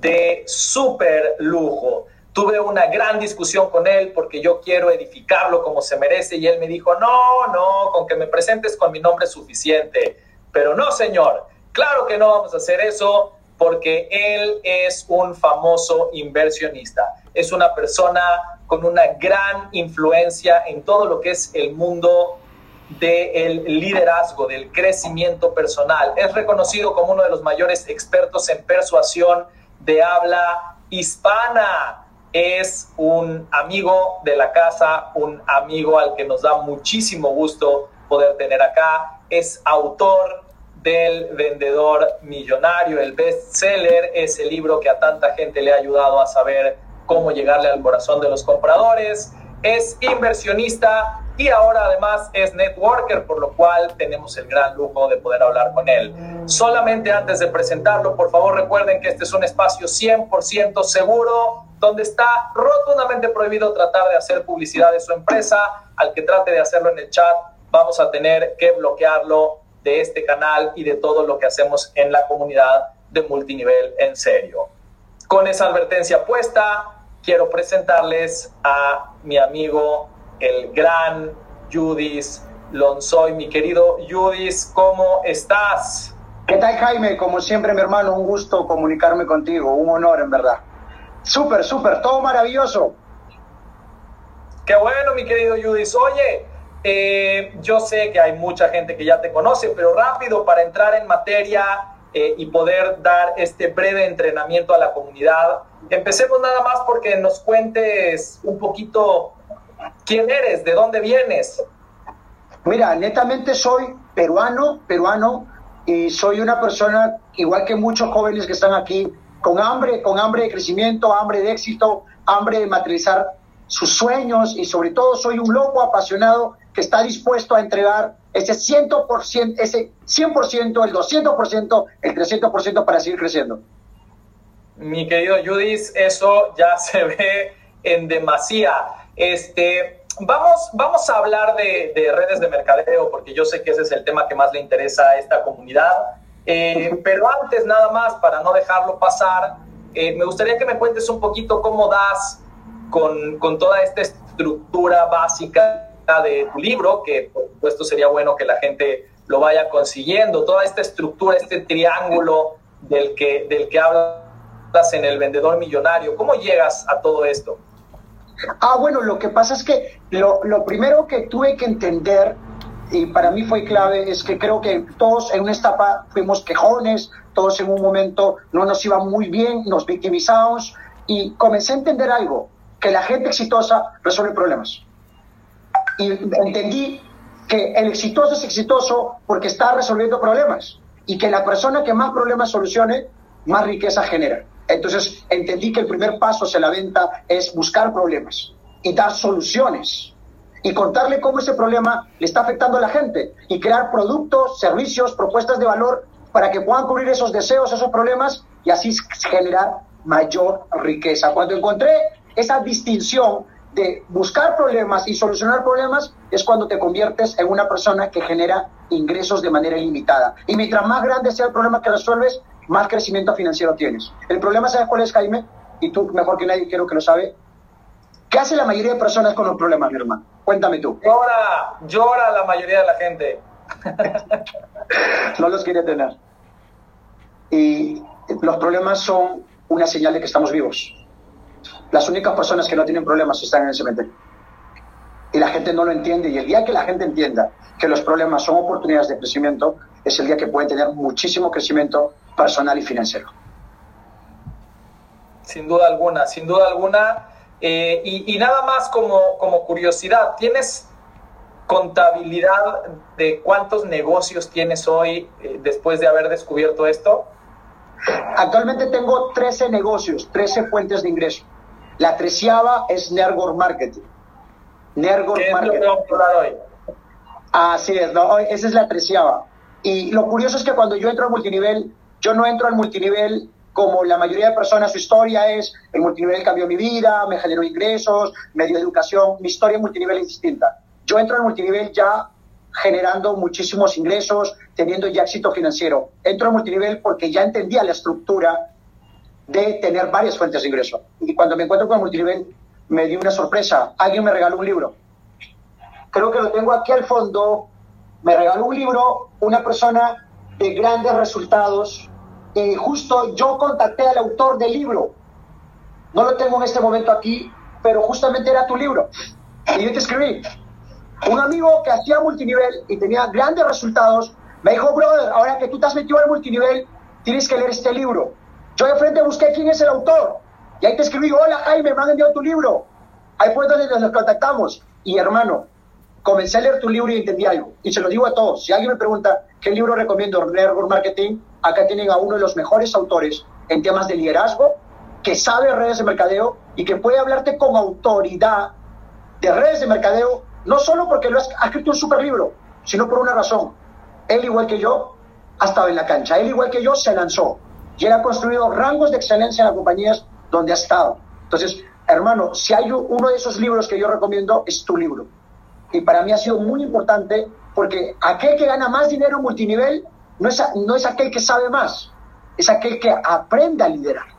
de súper lujo. Tuve una gran discusión con él porque yo quiero edificarlo como se merece y él me dijo, no, no, con que me presentes con mi nombre es suficiente. Pero no, señor, claro que no vamos a hacer eso porque él es un famoso inversionista. Es una persona con una gran influencia en todo lo que es el mundo del liderazgo, del crecimiento personal. Es reconocido como uno de los mayores expertos en persuasión de habla hispana. Es un amigo de la casa, un amigo al que nos da muchísimo gusto poder tener acá. Es autor del vendedor millonario, el bestseller, ese libro que a tanta gente le ha ayudado a saber cómo llegarle al corazón de los compradores. Es inversionista y ahora además es networker, por lo cual tenemos el gran lujo de poder hablar con él. Solamente antes de presentarlo, por favor recuerden que este es un espacio 100% seguro, donde está rotundamente prohibido tratar de hacer publicidad de su empresa. Al que trate de hacerlo en el chat, vamos a tener que bloquearlo de este canal y de todo lo que hacemos en la comunidad de multinivel en serio. Con esa advertencia puesta, quiero presentarles a mi amigo el gran Judis Lonsoy. Mi querido Judis, ¿cómo estás? ¿Qué tal, Jaime? Como siempre, mi hermano, un gusto comunicarme contigo, un honor, en verdad. Súper, súper, todo maravilloso. Qué bueno, mi querido Judis. Oye, eh, yo sé que hay mucha gente que ya te conoce, pero rápido para entrar en materia eh, y poder dar este breve entrenamiento a la comunidad. Empecemos nada más porque nos cuentes un poquito ¿Quién eres? ¿De dónde vienes? Mira, netamente soy peruano, peruano, y soy una persona, igual que muchos jóvenes que están aquí, con hambre, con hambre de crecimiento, hambre de éxito, hambre de materializar sus sueños y sobre todo soy un loco apasionado que está dispuesto a entregar ese 100%, ese 100%, el 200%, el 300% para seguir creciendo. Mi querido Judith, eso ya se ve en demasía. Este, vamos, vamos a hablar de, redes de mercadeo, porque yo sé que ese es el tema que más le interesa a esta comunidad. Eh, pero antes, nada más, para no dejarlo pasar, eh, me gustaría que me cuentes un poquito cómo das con, con, toda esta estructura básica de tu libro, que por supuesto sería bueno que la gente lo vaya consiguiendo, toda esta estructura, este triángulo del que, del que hablas en el vendedor millonario. ¿Cómo llegas a todo esto? Ah, bueno, lo que pasa es que lo, primero que tuve que entender, y para mí fue clave, es que creo que todos en una etapa fuimos quejones, todos en un momento no nos iba muy bien, nos victimizamos, y comencé a entender algo, que la gente exitosa resuelve problemas. Y entendí que el exitoso es exitoso porque está resolviendo problemas, y que la persona que más problemas solucione, más riqueza genera. Entonces entendí que el primer paso hacia la venta es buscar problemas y dar soluciones y contarle cómo ese problema le está afectando a la gente y crear productos, servicios, propuestas de valor para que puedan cubrir esos deseos, esos problemas y así generar mayor riqueza. Cuando encontré esa distinción de buscar problemas y solucionar problemas es cuando te conviertes en una persona que genera ingresos de manera ilimitada. Y mientras más grande sea el problema que resuelves, más crecimiento financiero tienes. El problema, ¿sabes cuál es, Jaime? Y tú, mejor que nadie, quiero que lo sabe. ¿Qué hace la mayoría de personas con los problemas, mi hermano? Cuéntame tú. Llora, llora la mayoría de la gente. no los quiere tener. Y los problemas son una señal de que estamos vivos. Las únicas personas que no tienen problemas están en el cementerio. Y la gente no lo entiende. Y el día que la gente entienda que los problemas son oportunidades de crecimiento, es el día que pueden tener muchísimo crecimiento personal y financiero. Sin duda alguna, sin duda alguna. Eh, y, nada más como, como curiosidad, ¿tienes contabilidad de cuántos negocios tienes hoy eh, después de haber descubierto esto? Actualmente tengo 13 negocios, 13 fuentes de ingreso. La treceava es Nergor Marketing. Nergor Marketing. Es lo que vamos a hoy? Así es, esa es la treceava. Y lo curioso es que cuando yo entro a multinivel, yo no entro al multinivel como la mayoría de personas, su historia es, el multinivel cambió mi vida, me generó ingresos, me dio educación, mi historia en multinivel es distinta. Yo entro al multinivel ya generando muchísimos ingresos, teniendo ya éxito financiero. Entro al multinivel porque ya entendía la estructura de tener varias fuentes de ingreso. Y cuando me encuentro con multinivel, me dio una sorpresa. Alguien me regaló un libro. Creo que lo tengo aquí al fondo. Me regaló un libro una persona de grandes resultados. Y justo yo contacté al autor del libro. No lo tengo en este momento aquí, pero justamente era tu libro. Y yo te escribí. Un amigo que hacía multinivel y tenía grandes resultados me dijo, brother, ahora que tú te has metido al multinivel, tienes que leer este libro. Yo de frente busqué quién es el autor. Y ahí te escribí, hola Jaime, me han enviado tu libro. Ahí fue donde nos contactamos. Y hermano, comencé a leer tu libro y entendí algo. Y se lo digo a todos. Si alguien me pregunta qué libro recomiendo leer marketing, acá tienen a uno de los mejores autores en temas de liderazgo, que sabe redes de mercadeo y que puede hablarte con autoridad de redes de mercadeo, no solo porque lo ha escrito un super libro, sino por una razón él igual que yo ha estado en la cancha, él igual que yo se lanzó y él ha construido rangos de excelencia en las compañías donde ha estado. Entonces, hermano, si hay uno de esos libros que yo recomiendo, es tu libro. Y para mí ha sido muy importante porque aquel que gana más dinero multinivel no es, no es aquel que sabe más, es aquel que aprende a liderar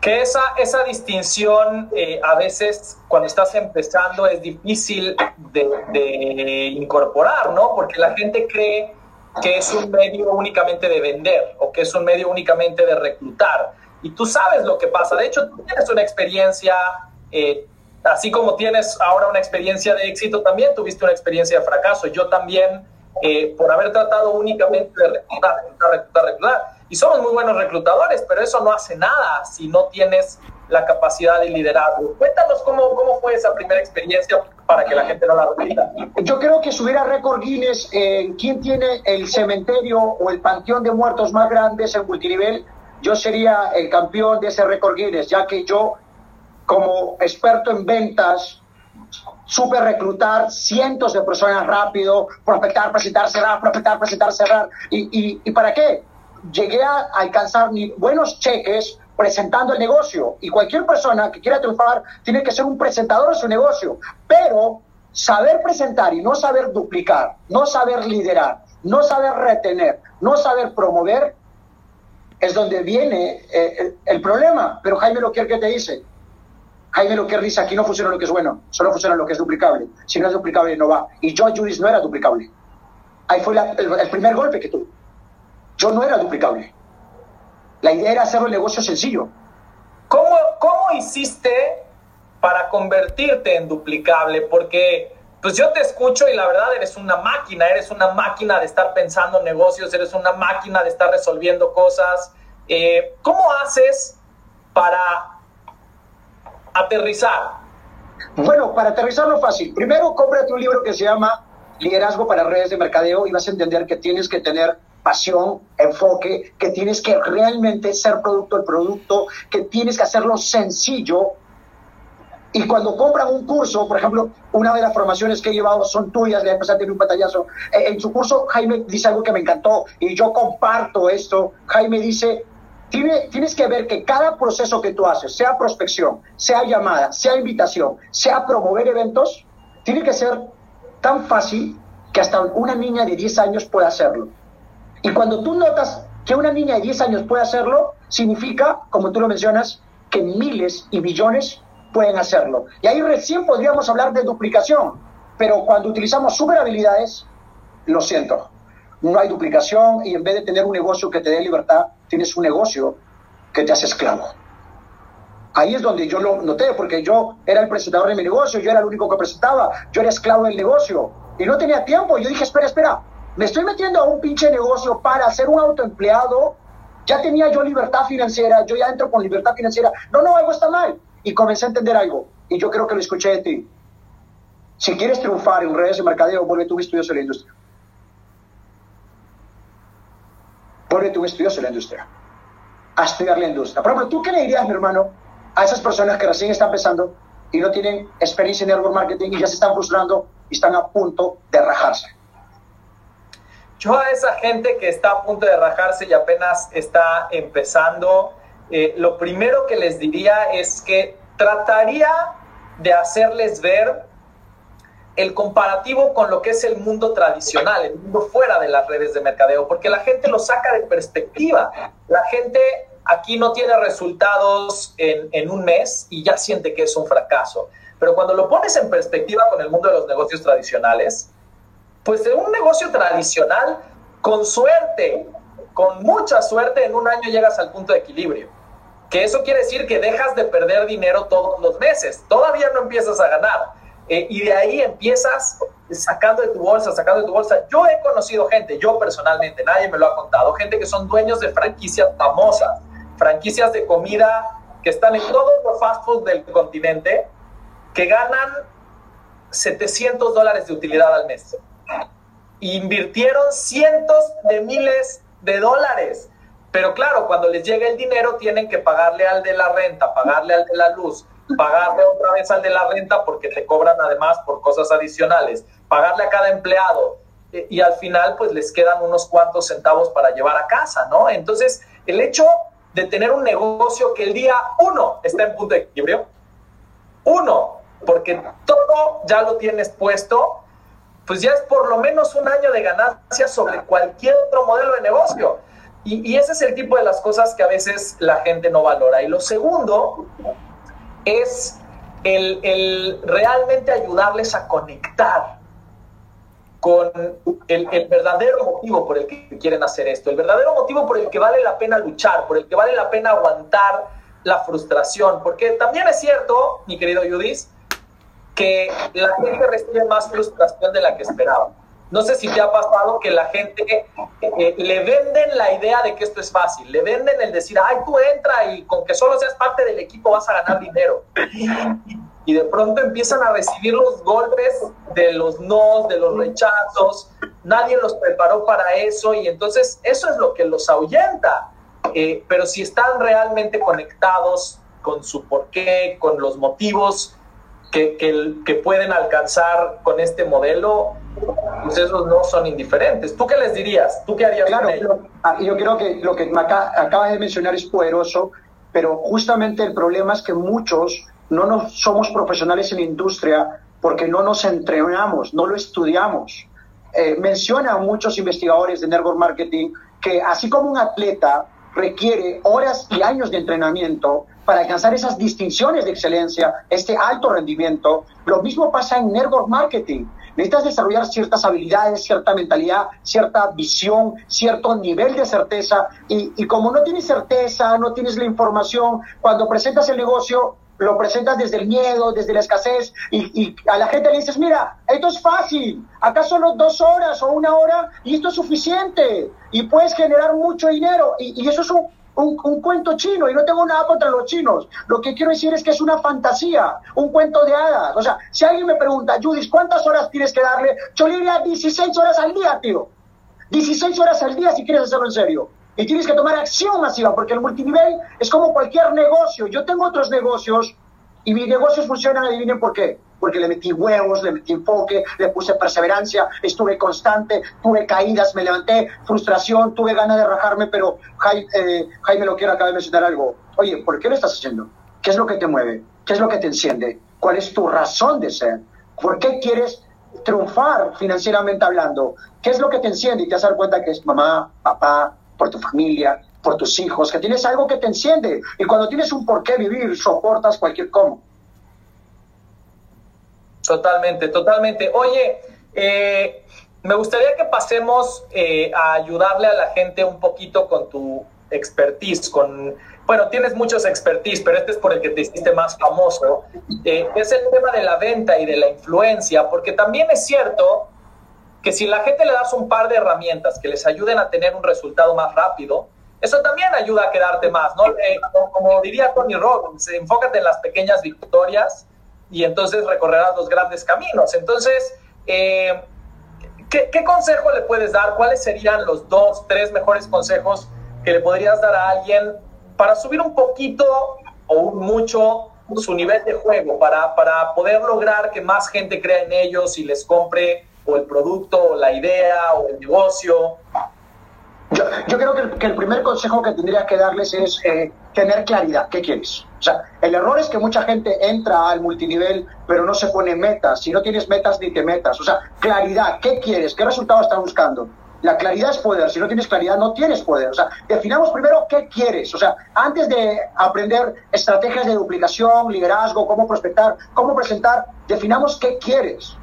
que esa, esa distinción eh, a veces cuando estás empezando es difícil de, incorporar, ¿no? Porque la gente cree que es un medio únicamente de vender o que es un medio únicamente de reclutar. Y tú sabes lo que pasa. De hecho, tú tienes una experiencia, eh, así como tienes ahora una experiencia de éxito, también tuviste una experiencia de fracaso. Yo también, eh, por haber tratado únicamente de reclutar, reclutar, reclutar, reclutar y somos muy buenos reclutadores, pero eso no hace nada si no tienes la capacidad de liderazgo. Cuéntanos cómo, cómo fue esa primera experiencia para que la gente no la repita. Yo creo que subir a récord Guinness en quién tiene el cementerio o el panteón de muertos más grandes en multinivel, yo sería el campeón de ese récord Guinness, ya que yo, como experto en ventas, supe reclutar cientos de personas rápido, prospectar, presentar, cerrar, prospectar, presentar, cerrar. ¿Y, y, y para qué? llegué a alcanzar buenos cheques presentando el negocio. Y cualquier persona que quiera triunfar tiene que ser un presentador de su negocio. Pero saber presentar y no saber duplicar, no saber liderar, no saber retener, no saber promover, es donde viene eh, el, problema. Pero Jaime lo que te dice. Jaime que dice, aquí no funciona lo que es bueno, solo funciona lo que es duplicable. Si no es duplicable, no va. Y yo, Judith, no era duplicable. Ahí fue el primer golpe que tuve. Yo no era duplicable. La idea era hacer el negocio sencillo. ¿Cómo, ¿Cómo hiciste para convertirte en duplicable? Porque pues yo te escucho y la verdad eres una máquina, eres una máquina de estar pensando en negocios, eres una máquina de estar resolviendo cosas. Eh, ¿Cómo haces para aterrizar? Bueno, para aterrizarlo fácil. Primero, cómprate un libro que se llama Liderazgo para redes de mercadeo y vas a entender que tienes que tener pasión, enfoque, que tienes que realmente ser producto del producto, que tienes que hacerlo sencillo. Y cuando compran un curso, por ejemplo, una de las formaciones que he llevado son tuyas, le empezaste a tener un patallazo. Eh, en su curso, Jaime dice algo que me encantó y yo comparto esto. Jaime dice, tienes que ver que cada proceso que tú haces, sea prospección, sea llamada, sea invitación, sea promover eventos, tiene que ser tan fácil que hasta una niña de 10 años pueda hacerlo. Y cuando tú notas que una niña de 10 años puede hacerlo, significa, como tú lo mencionas, que miles y billones pueden hacerlo. Y ahí recién podríamos hablar de duplicación, pero cuando utilizamos super habilidades, lo siento, no hay duplicación y en vez de tener un negocio que te dé libertad, tienes un negocio que te hace esclavo. Ahí es donde yo lo noté, porque yo era el presentador de mi negocio, yo era el único que presentaba, yo era esclavo del negocio y no tenía tiempo. Yo dije, espera, espera, me estoy metiendo a un pinche negocio para ser un autoempleado, ya tenía yo libertad financiera, yo ya entro con libertad financiera, no, no, algo está mal. Y comencé a entender algo, y yo creo que lo escuché de ti. Si quieres triunfar en redes de mercadeo, vuelve tu estudioso de la industria. Vuelve tu estudioso de la industria. A estudiar la industria. Por ejemplo, ¿tú qué le dirías, mi hermano, a esas personas que recién están empezando y no tienen experiencia en network marketing y ya se están frustrando y están a punto de rajarse? Yo a esa gente que está a punto de rajarse y apenas está empezando, eh, lo primero que les diría es que trataría de hacerles ver el comparativo con lo que es el mundo tradicional, el mundo fuera de las redes de mercadeo, porque la gente lo saca de perspectiva. La gente aquí no tiene resultados en, en, un mes y ya siente que es un fracaso. Pero cuando lo pones en perspectiva con el mundo de los negocios tradicionales, pues en un negocio tradicional, con suerte, con mucha suerte, en un año llegas al punto de equilibrio. Que eso quiere decir que dejas de perder dinero todos los meses. Todavía no empiezas a ganar eh, y de ahí empiezas sacando de tu bolsa, sacando de tu bolsa. Yo he conocido gente, yo personalmente, nadie me lo ha contado, gente que son dueños de franquicias famosas, franquicias de comida que están en todos los fast food del continente, que ganan 700 dólares de utilidad al mes. Invirtieron cientos de miles de dólares. Pero claro, cuando les llega el dinero tienen que pagarle al de la renta, pagarle al de la luz, pagarle otra vez al de la renta porque te cobran además por cosas adicionales, pagarle a cada empleado eh, y al final pues les quedan unos cuantos centavos para llevar a casa, ¿no? Entonces, el hecho de tener un negocio que el día uno está en punto de equilibrio, uno, porque todo ya lo tienes puesto, pues ya es por lo menos un año de ganancia sobre cualquier otro modelo de negocio. Y, y ese es el tipo de las cosas que a veces la gente no valora. Y lo segundo es el, realmente ayudarles a conectar con el, el, verdadero motivo por el que quieren hacer esto, el verdadero motivo por el que vale la pena luchar, por el que vale la pena aguantar la frustración, porque también es cierto, mi querido Judith, que la gente recibe más frustración de la que esperaba. No sé si te ha pasado que la gente eh, le venden la idea de que esto es fácil, le venden el decir, ay, tú entra y con que solo seas parte del equipo vas a ganar dinero. Y de pronto empiezan a recibir los golpes de los no, de los rechazos, nadie los preparó para eso y entonces eso es lo que los ahuyenta. Eh, pero si están realmente conectados con su porqué, con los motivos que, que, que pueden alcanzar con este modelo, pues esos no son indiferentes. ¿Tú qué les dirías? ¿Tú qué harías claro, ah, Yo creo que lo que acabas de mencionar es poderoso, pero justamente el problema es que muchos no nos, somos profesionales en la industria porque no nos entrenamos, no lo estudiamos. Eh, mencionan muchos investigadores de network marketing que así como un atleta requiere horas y años de entrenamiento para alcanzar esas distinciones de excelencia, este alto rendimiento, lo mismo pasa en network marketing. Necesitas desarrollar ciertas habilidades, cierta mentalidad, cierta visión, cierto nivel de certeza. Y, y como no tienes certeza, no tienes la información, cuando presentas el negocio, lo presentas desde el miedo, desde la escasez, y, y, a la gente le dices, mira, esto es fácil, acá solo dos horas o una hora y esto es suficiente, y puedes generar mucho dinero, y, y eso es un, un, cuento chino y no tengo nada contra los chinos. Lo que quiero decir es que es una fantasía, un cuento de hadas. O sea, si alguien me pregunta, Judith, ¿cuántas horas tienes que darle? Yo le diría 16 horas al día, tío. 16 horas al día si quieres hacerlo en serio. Y tienes que tomar acción masiva, porque el multinivel es como cualquier negocio. Yo tengo otros negocios y mis negocios funcionan, adivinen por qué porque le metí huevos, le metí enfoque, le puse perseverancia, estuve constante, tuve caídas, me levanté, frustración, tuve ganas de rajarme, pero Jaime, eh, Jaime lo quiero acaba de mencionar algo. Oye, ¿por qué lo estás haciendo? ¿Qué es lo que te mueve? ¿Qué es lo que te enciende? ¿Cuál es tu razón de ser? ¿Por qué quieres triunfar financieramente hablando? ¿Qué es lo que te enciende? Y te vas a dar cuenta que es mamá, papá, por tu familia, por tus hijos, que tienes algo que te enciende. Y cuando tienes un por qué vivir, soportas cualquier cómo. Totalmente, totalmente. Oye, eh, me gustaría que pasemos eh, a ayudarle a la gente un poquito con tu expertise, con, bueno, tienes muchos expertise, pero este es por el que te hiciste más famoso, eh, es el tema de la venta y de la influencia, porque también es cierto que si la gente le das un par de herramientas que les ayuden a tener un resultado más rápido, eso también ayuda a quedarte más, ¿no? como diría Tony Robbins, enfócate en las pequeñas victorias y entonces recorrerás los grandes caminos. Entonces, eh, ¿qué, consejo le puedes dar? ¿Cuáles serían los dos, tres mejores consejos que le podrías dar a alguien para subir un poquito o mucho su nivel de juego, para, para poder lograr que más gente crea en ellos y les compre o el producto, o la idea, o el negocio? Yo, creo que el, primer consejo que tendría que darles es eh, tener claridad. ¿Qué quieres? O sea, el error es que mucha gente entra al multinivel, pero no se pone metas. Si no tienes metas, ni te metas. O sea, claridad. ¿Qué quieres? ¿Qué resultado estás buscando? La claridad es poder. Si no tienes claridad, no tienes poder. O sea, definamos primero qué quieres. O sea, antes de aprender estrategias de duplicación, liderazgo, cómo prospectar, cómo presentar, definamos qué quieres.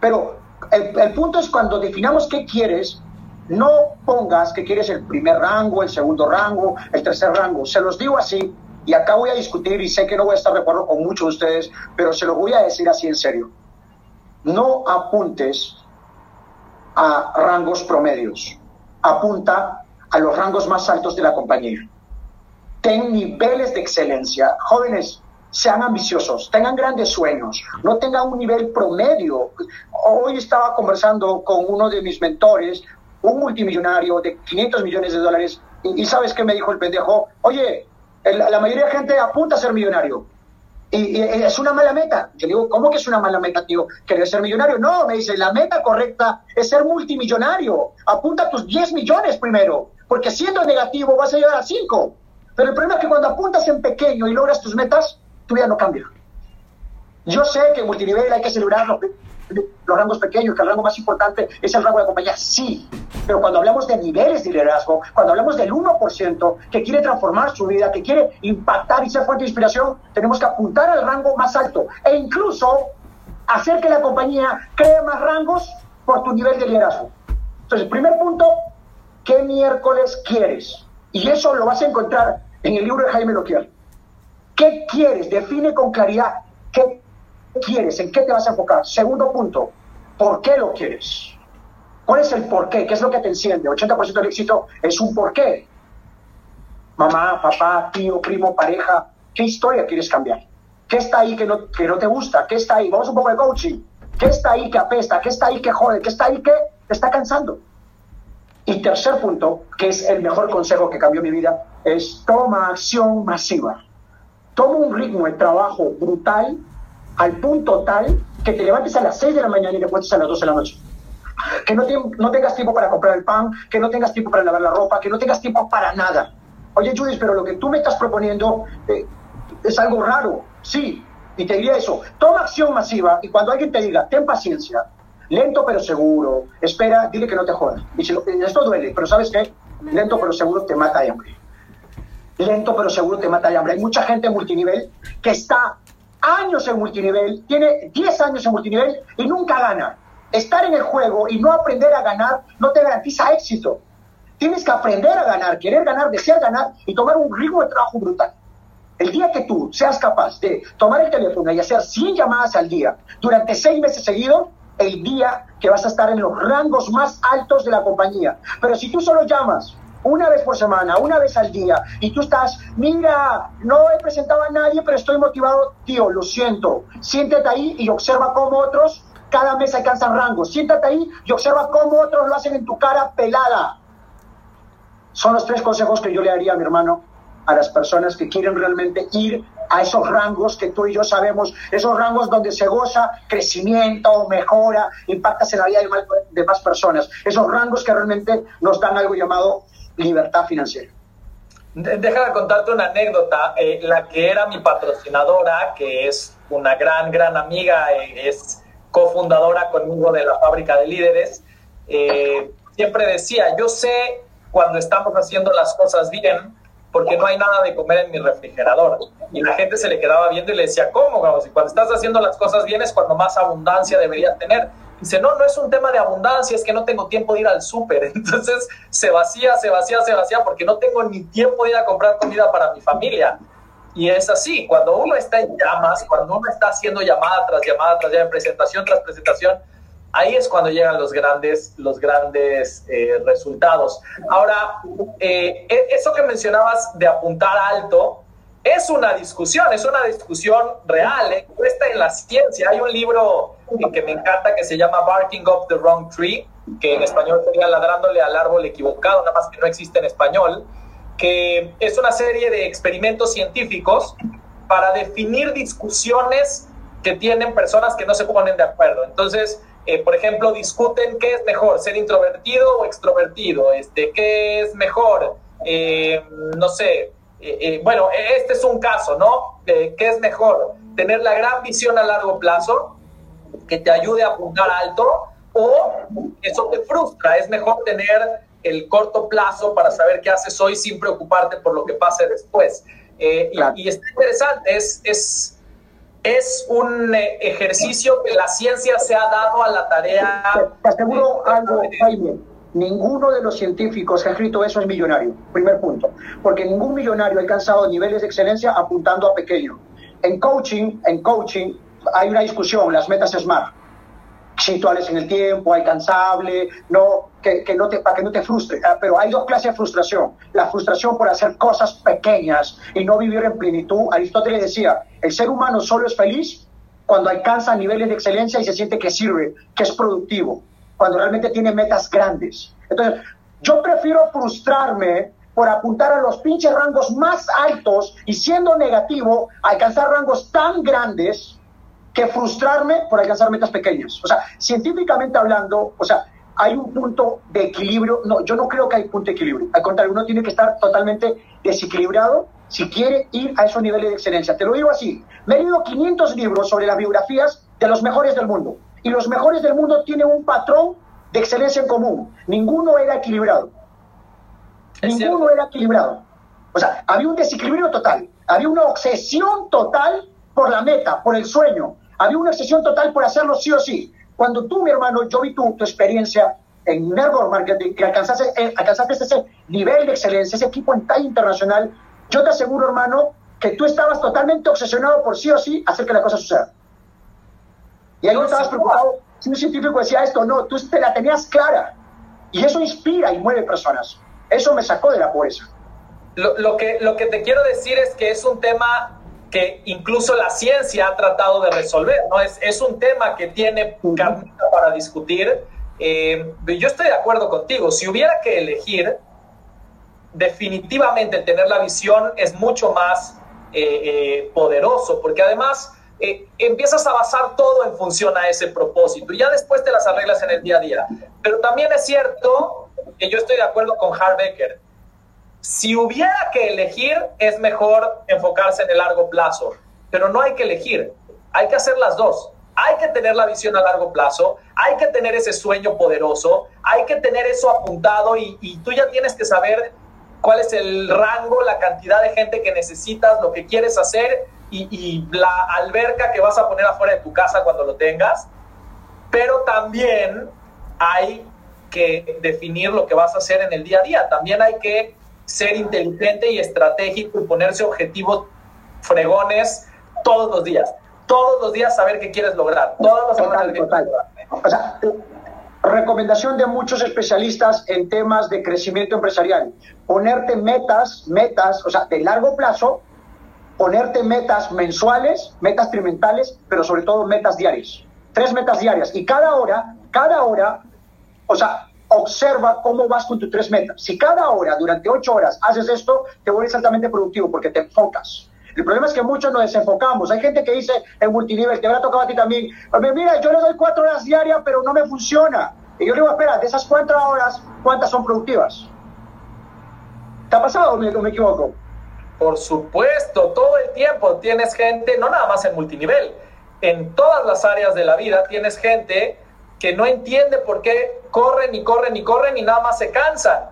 Pero el, el punto es cuando definamos qué quieres, no pongas que quieres el primer rango, el segundo rango, el tercer rango. Se los digo así, y acá voy a discutir, y sé que no voy a estar de acuerdo con muchos de ustedes, pero se lo voy a decir así en serio. No apuntes a rangos promedios, apunta a los rangos más altos de la compañía. Ten niveles de excelencia. Jóvenes, sean ambiciosos, tengan grandes sueños, no tengan un nivel promedio. Hoy estaba conversando con uno de mis mentores, un multimillonario de 500 millones de dólares, y, ¿sabes qué me dijo el pendejo? Oye, la mayoría de gente apunta a ser millonario. Y, es una mala meta. Yo digo, ¿cómo que es una mala meta, tío? ¿Querer ser millonario? No, me dice, la meta correcta es ser multimillonario. Apunta a tus 10 millones primero, porque siendo negativo vas a llegar a 5. Pero el problema es que cuando apuntas en pequeño y logras tus metas, tu vida no cambia. Yo sé que multinivel hay que celebrar los, rangos pequeños, que el rango más importante es el rango de compañía, sí. Pero cuando hablamos de niveles de liderazgo, cuando hablamos del 1% que quiere transformar su vida, que quiere impactar y ser fuente de inspiración, tenemos que apuntar al rango más alto e incluso hacer que la compañía cree más rangos por tu nivel de liderazgo. Entonces, primer punto, ¿qué miércoles quieres? Y eso lo vas a encontrar en el libro de Jaime Loquial. ¿Qué quieres? Define con claridad qué quieres, en qué te vas a enfocar. Segundo punto, ¿por qué lo quieres? ¿Cuál es el por qué? ¿Qué es lo que te enciende? 80% del éxito es un por qué. Mamá, papá, tío, primo, pareja, ¿qué historia quieres cambiar? ¿Qué está ahí que no, que no te gusta? ¿Qué está ahí? Vamos un poco de coaching. ¿Qué está ahí que apesta? ¿Qué está ahí que jode? ¿Qué está ahí que te está cansando? Y tercer punto, que es el mejor consejo que cambió mi vida, es toma acción masiva. Toma un ritmo de trabajo brutal al punto tal que te levantes a las 6 de la mañana y te acuestes a las 12 de la noche. Que no, te, no, tengas tiempo para comprar el pan, que no tengas tiempo para lavar la ropa, que no tengas tiempo para nada. Oye, Judith, pero lo que tú me estás proponiendo eh, es algo raro. Sí, y te diría eso. Toma acción masiva y cuando alguien te diga, ten paciencia, lento pero seguro, espera, dile que no te jodas. Y si lo, esto duele, pero ¿sabes qué? Lento pero seguro te mata de hambre. Lento pero seguro te mata de hambre. Hay mucha gente multinivel que está años en multinivel, tiene 10 años en multinivel y nunca gana. Estar en el juego y no aprender a ganar no te garantiza éxito. Tienes que aprender a ganar, querer ganar, desear ganar y tomar un ritmo de trabajo brutal. El día que tú seas capaz de tomar el teléfono y hacer 100 llamadas al día durante 6 meses seguidos, el día que vas a estar en los rangos más altos de la compañía. Pero si tú solo llamas una vez por semana, una vez al día, y tú estás, mira, no he presentado a nadie, pero estoy motivado, tío, lo siento. Siéntate ahí y observa cómo otros cada mes alcanzan rangos. Siéntate ahí y observa cómo otros lo hacen en tu cara pelada. Son los tres consejos que yo le daría a mi hermano a las personas que quieren realmente ir a esos rangos que tú y yo sabemos, esos rangos donde se goza crecimiento, mejora, impactas en la vida de más, personas, esos rangos que realmente nos dan algo llamado libertad financiera. Déjame contarte una anécdota. Eh, la que era mi patrocinadora, que es una gran, gran amiga, eh, es cofundadora conmigo de la fábrica de líderes, eh, siempre decía, yo sé cuando estamos haciendo las cosas bien, porque no hay nada de comer en mi refrigerador. Y la gente se le quedaba viendo y le decía, ¿cómo? Cuando estás haciendo las cosas bien es cuando más abundancia deberías tener. Dice, no, no es un tema de abundancia, es que no tengo tiempo de ir al súper. Entonces se vacía, se vacía, se vacía porque no tengo ni tiempo de ir a comprar comida para mi familia. Y es así, cuando uno está en llamas, cuando uno está haciendo llamada tras llamada tras llamada, presentación tras presentación, ahí es cuando llegan los grandes, los grandes eh, resultados. Ahora, eh, eso que mencionabas de apuntar alto, es una discusión, es una discusión real, ¿eh? está en la ciencia. Hay un libro que me encanta que se llama Barking Up the Wrong Tree, que en español sería ladrándole al árbol equivocado, nada más que no existe en español, que es una serie de experimentos científicos para definir discusiones que tienen personas que no se ponen de acuerdo. Entonces, eh, por ejemplo, discuten qué es mejor, ser introvertido o extrovertido, este, qué es mejor, eh, no sé, eh, bueno, este es un caso, ¿no? ¿Qué es mejor? Tener la gran visión a largo plazo que te ayude a apuntar alto o eso te frustra, es mejor tener el corto plazo para saber qué haces hoy sin preocuparte por lo que pase después. y, y, está interesante, es, es es un eh, ejercicio que la ciencia se ha dado a la tarea. Te, aseguro algo, Jaime. Ninguno de los científicos que ha escrito eso es millonario, primer punto, porque ningún millonario ha alcanzado niveles de excelencia apuntando a pequeño. En coaching, en coaching hay una discusión, las metas SMART situales en el tiempo, alcanzable, no, que, que no te, para que no te frustre. Ah, pero hay dos clases de frustración. La frustración por hacer cosas pequeñas y no vivir en plenitud. Aristóteles decía, el ser humano solo es feliz cuando alcanza niveles de excelencia y se siente que sirve, que es productivo, cuando realmente tiene metas grandes. Entonces, yo prefiero frustrarme por apuntar a los pinches rangos más altos y siendo negativo, alcanzar rangos tan grandes que frustrarme por alcanzar metas pequeñas. O sea, científicamente hablando, o sea, hay un punto de equilibrio. No, yo no creo que hay punto de equilibrio. Al contrario, uno tiene que estar totalmente desequilibrado si quiere ir a esos niveles de excelencia. Te lo digo así. Me he leído 500 libros sobre las biografías de los mejores del mundo. Y los mejores del mundo tienen un patrón de excelencia en común. Ninguno era equilibrado. Ninguno era equilibrado. O sea, había un desequilibrio total. Había una obsesión total por la meta, por el sueño, había una obsesión total por hacerlo sí o sí. Cuando tú, mi hermano, yo vi tu, tu experiencia en network marketing, que alcanzaste, eh, alcanzaste ese nivel de excelencia, ese equipo en talla internacional, yo te aseguro, hermano, que tú estabas totalmente obsesionado por sí o sí hacer que la cosa suceda. Y ahí no estabas preocupado si un científico decía esto, no, tú te la tenías clara. Y eso inspira y mueve personas. Eso me sacó de la pobreza. Lo, lo, que, lo que te quiero decir es que es un tema que incluso la ciencia ha tratado de resolver, ¿no? Es, es un tema que tiene camino para discutir. Eh, yo estoy de acuerdo contigo, si hubiera que elegir, definitivamente tener la visión es mucho más eh, eh, poderoso, porque además empiezas a basar todo en función a ese propósito y ya después te las arreglas en el día a día. Pero también es cierto que yo estoy de acuerdo con Harbecker si hubiera que elegir, es mejor enfocarse en el largo plazo, pero no hay que elegir, hay que hacer las dos. Hay que tener la visión a largo plazo, hay que tener ese sueño poderoso, hay que tener eso apuntado y, tú ya tienes que saber cuál es el rango, la cantidad de gente que necesitas, lo que quieres hacer y, y, la alberca que vas a poner afuera de tu casa cuando lo tengas. Pero también hay que definir lo que vas a hacer en el día a día. También hay que ser inteligente y estratégico y ponerse objetivos fregones todos los días. Todos los días saber qué quieres lograr. Todas las O sea, recomendación de muchos especialistas en temas de crecimiento empresarial. Ponerte metas, metas, o sea, de largo plazo, ponerte metas mensuales, metas trimestrales, pero sobre todo metas diarias. Tres metas diarias. Y cada hora, cada hora, o sea, observa cómo vas con tus tres metas. Si cada hora, durante ocho horas, haces esto, te vuelves altamente productivo porque te enfocas. El problema es que muchos nos desenfocamos. Hay gente que dice en multinivel, te habrá tocado a ti también, mira, yo le doy cuatro horas diarias, pero no me funciona. Y yo le digo, espera, de esas cuatro horas, ¿cuántas son productivas? ¿Te ha pasado o me, me equivoco? Por supuesto, todo el tiempo tienes gente, no nada más en multinivel, en todas las áreas de la vida tienes gente que no entiende por qué corren y corren y corren y nada más se cansan.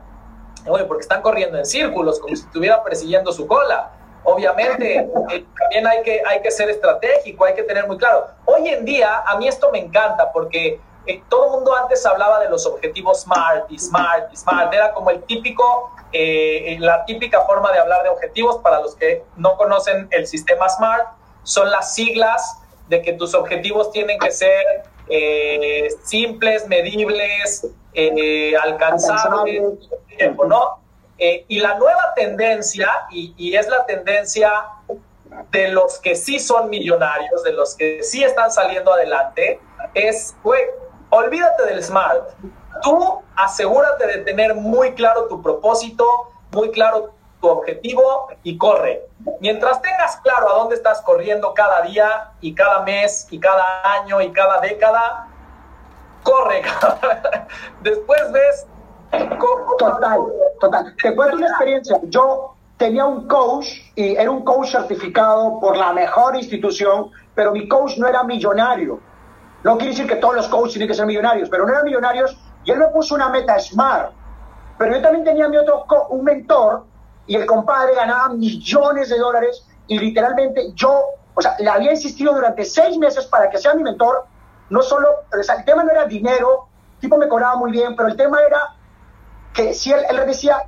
Oye, porque están corriendo en círculos, como si estuvieran persiguiendo su cola. Obviamente, eh, también hay que, hay que ser estratégico, hay que tener muy claro. Hoy en día, a mí esto me encanta porque eh, todo el mundo antes hablaba de los objetivos SMART y SMART y SMART. Era como el típico, eh, la típica forma de hablar de objetivos. Para los que no conocen el sistema SMART, son las siglas de que tus objetivos tienen que ser eh, simples, medibles, eh, alcanzables, ¿no? Eh, y la nueva tendencia, y, es la tendencia de los que sí son millonarios, de los que sí están saliendo adelante, es, güey, olvídate del smart. Tú asegúrate de tener muy claro tu propósito, muy claro tu objetivo y corre. Mientras tengas claro a dónde estás corriendo cada día y cada mes y cada año y cada década, corre. Después ves Total, total. Te cuento una experiencia. Yo tenía un coach y era un coach certificado por la mejor institución, pero mi coach no era millonario. No quiere decir que todos los coaches tienen que ser millonarios, pero no eran millonarios y él me puso una meta smart. Pero yo también tenía mi otro un mentor y el compadre ganaba millones de dólares y literalmente yo, o sea, le había insistido durante seis meses para que sea mi mentor. No solo, o sea, el tema no era dinero, el tipo me cobraba muy bien, pero el tema era que si él, él decía,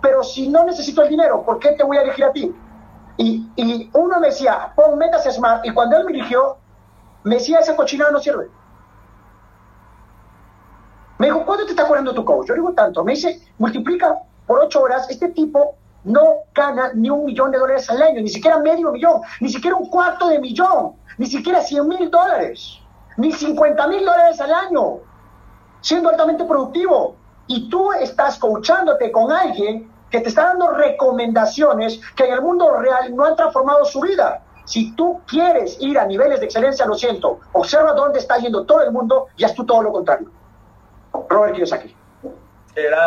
pero si no necesito el dinero, ¿por qué te voy a elegir a ti? Y, y uno me decía, pon metas smart, y cuando él me eligió, me decía, esa cochinada no sirve. Me dijo, ¿cuánto te está cobrando tu coach? Yo digo tanto. Me dice, multiplica por ocho horas, este tipo no gana ni un millón de dólares al año, ni siquiera medio millón, ni siquiera un cuarto de millón, ni siquiera cien mil dólares, ni cincuenta mil dólares al año, siendo altamente productivo y tú estás coachándote con alguien que te está dando recomendaciones que en el mundo real no han transformado su vida. Si tú quieres ir a niveles de excelencia, lo siento, observa dónde está yendo todo el mundo y haz tú todo lo contrario. Robert Kiyosaki.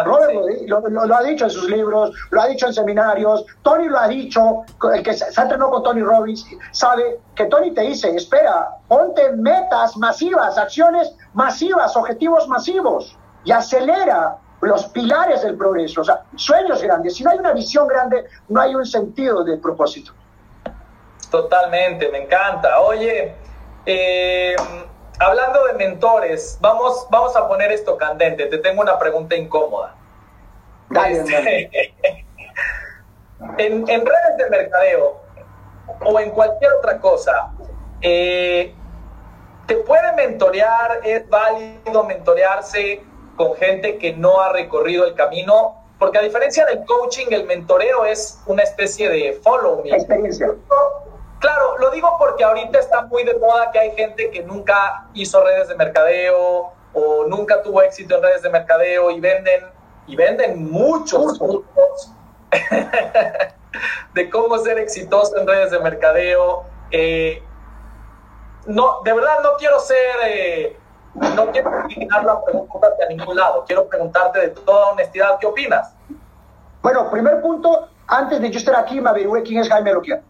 Robert lo, ha dicho en sus libros, lo ha dicho en seminarios, Tony lo ha dicho, el que se, se entrenó con Tony Robbins sabe que Tony te dice, espera, ponte metas masivas, acciones masivas, objetivos masivos y acelera los pilares del progreso, o sea, sueños grandes. Si no hay una visión grande, no hay un sentido de propósito. Totalmente, me encanta. Oye, eh, hablando de mentores, vamos, vamos a poner esto candente. Te tengo una pregunta incómoda. Este, en, redes de mercadeo o en cualquier otra cosa, eh, ¿te puede mentorear? ¿Es válido mentorearse? con gente que no ha recorrido el camino, porque a diferencia del coaching, el mentoreo es una especie de follow me. Experiencia. Claro, lo digo porque ahorita está muy de moda que hay gente que nunca hizo redes de mercadeo o nunca tuvo éxito en redes de mercadeo y venden y venden muchos cursos de cómo ser exitoso en redes de mercadeo. Eh, no, de verdad no quiero ser eh, no quiero eliminar la pregunta a ningún lado. Quiero preguntarte de toda honestidad, ¿qué opinas? Bueno, primer punto, antes de yo estar aquí, me averigüé quién es Jaime Loquier.